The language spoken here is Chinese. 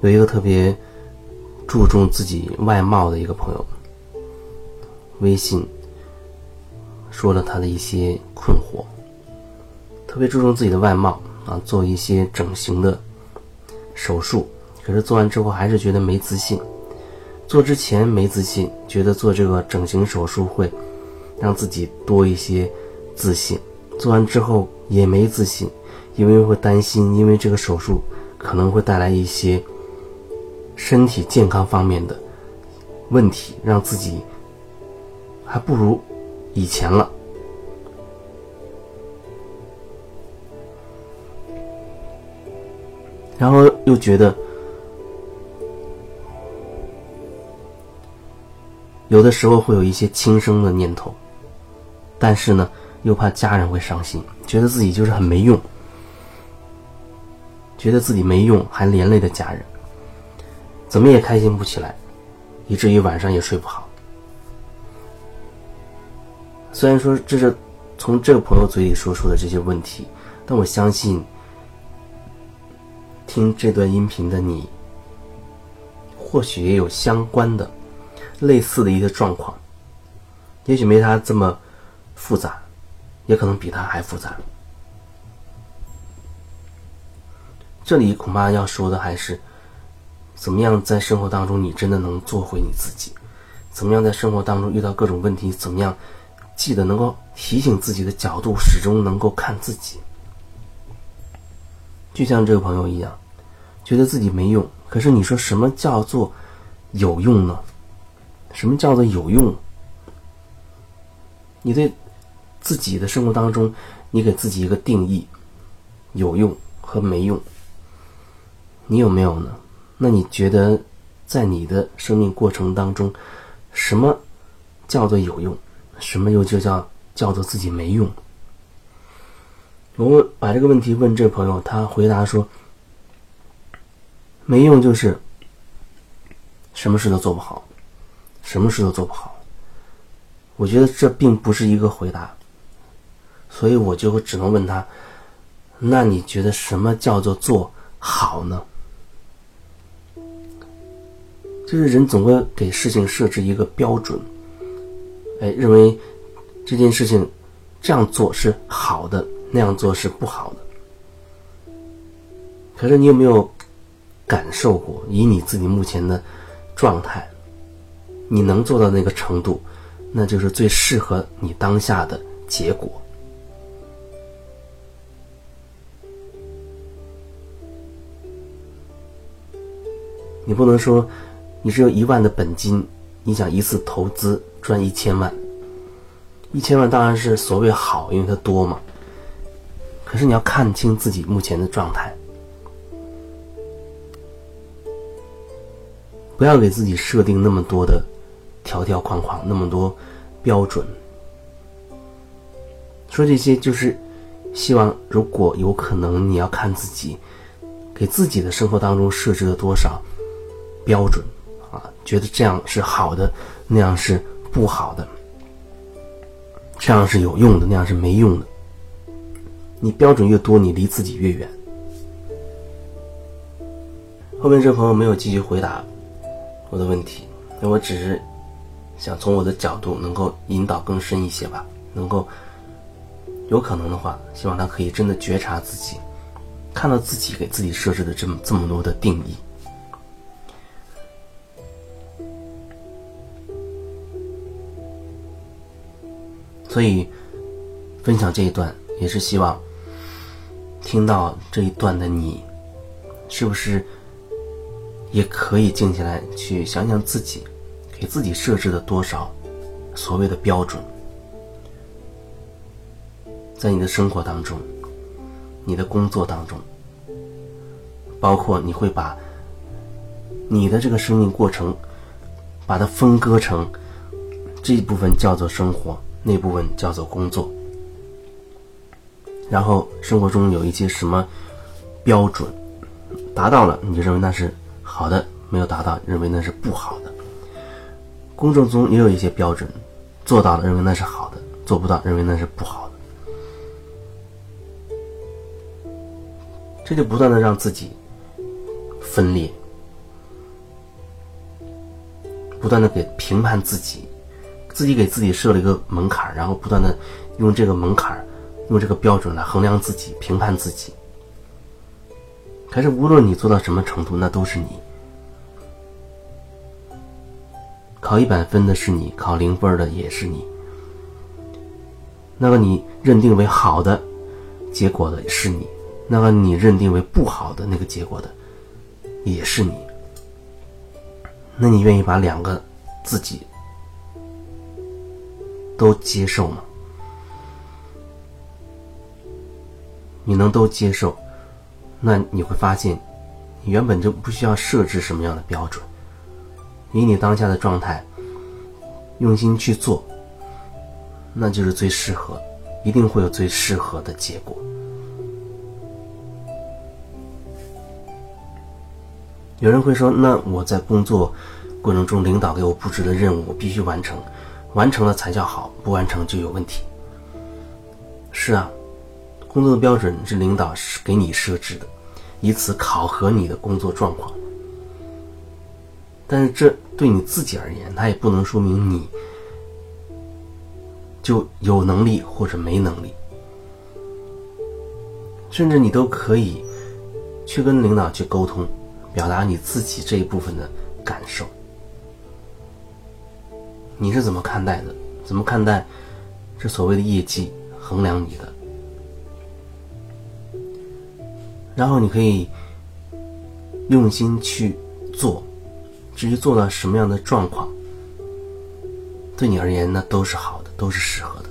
有一个特别注重自己外貌的一个朋友，微信说了他的一些困惑，特别注重自己的外貌啊，做一些整形的手术，可是做完之后还是觉得没自信。做之前没自信，觉得做这个整形手术会让自己多一些自信。做完之后也没自信，因为会担心，因为这个手术可能会带来一些身体健康方面的问题，让自己还不如以前了。然后又觉得。有的时候会有一些轻生的念头，但是呢，又怕家人会伤心，觉得自己就是很没用，觉得自己没用，还连累的家人，怎么也开心不起来，以至于晚上也睡不好。虽然说这是从这个朋友嘴里说出的这些问题，但我相信听这段音频的你，或许也有相关的。类似的一些状况，也许没他这么复杂，也可能比他还复杂。这里恐怕要说的还是，怎么样在生活当中你真的能做回你自己？怎么样在生活当中遇到各种问题，怎么样记得能够提醒自己的角度始终能够看自己？就像这个朋友一样，觉得自己没用，可是你说什么叫做有用呢？什么叫做有用？你对自己的生活当中，你给自己一个定义：有用和没用。你有没有呢？那你觉得，在你的生命过程当中，什么叫做有用？什么又就叫叫做自己没用？我问把这个问题问这朋友，他回答说：没用就是什么事都做不好。什么事都做不好，我觉得这并不是一个回答，所以我就只能问他：那你觉得什么叫做做好呢？就是人总会给事情设置一个标准，哎，认为这件事情这样做是好的，那样做是不好的。可是你有没有感受过，以你自己目前的状态？你能做到那个程度，那就是最适合你当下的结果。你不能说，你只有一万的本金，你想一次投资赚一千万，一千万当然是所谓好，因为它多嘛。可是你要看清自己目前的状态，不要给自己设定那么多的。条条框框那么多标准，说这些就是希望，如果有可能，你要看自己给自己的生活当中设置了多少标准？觉得这样是好的，那样是不好的，这样是有用的，那样是没用的。你标准越多，你离自己越远。后面这朋友没有继续回答我的问题，那我只是。想从我的角度能够引导更深一些吧，能够有可能的话，希望他可以真的觉察自己，看到自己给自己设置的这么这么多的定义。所以分享这一段，也是希望听到这一段的你，是不是也可以静下来去想想自己。给自己设置的多少所谓的标准，在你的生活当中、你的工作当中，包括你会把你的这个生命过程，把它分割成这一部分叫做生活，那部分叫做工作，然后生活中有一些什么标准达到了，你就认为那是好的；没有达到，认为那是不好的。工作中也有一些标准，做到了认为那是好的，做不到认为那是不好的，这就不断的让自己分裂，不断的给评判自己，自己给自己设了一个门槛，然后不断的用这个门槛，用这个标准来衡量自己、评判自己。可是无论你做到什么程度，那都是你。考一百分的是你，考零分的也是你。那个你认定为好的结果的是你，那个你认定为不好的那个结果的也是你。那你愿意把两个自己都接受吗？你能都接受，那你会发现，你原本就不需要设置什么样的标准，以你当下的状态，用心去做，那就是最适合，一定会有最适合的结果。有人会说：“那我在工作过程中，领导给我布置的任务，我必须完成，完成了才叫好，不完成就有问题。”是啊，工作的标准是领导是给你设置的，以此考核你的工作状况。但是这对你自己而言，它也不能说明你就有能力或者没能力，甚至你都可以去跟领导去沟通。表达你自己这一部分的感受，你是怎么看待的？怎么看待这所谓的业绩衡量你的？然后你可以用心去做，至于做到什么样的状况，对你而言呢都是好的，都是适合的。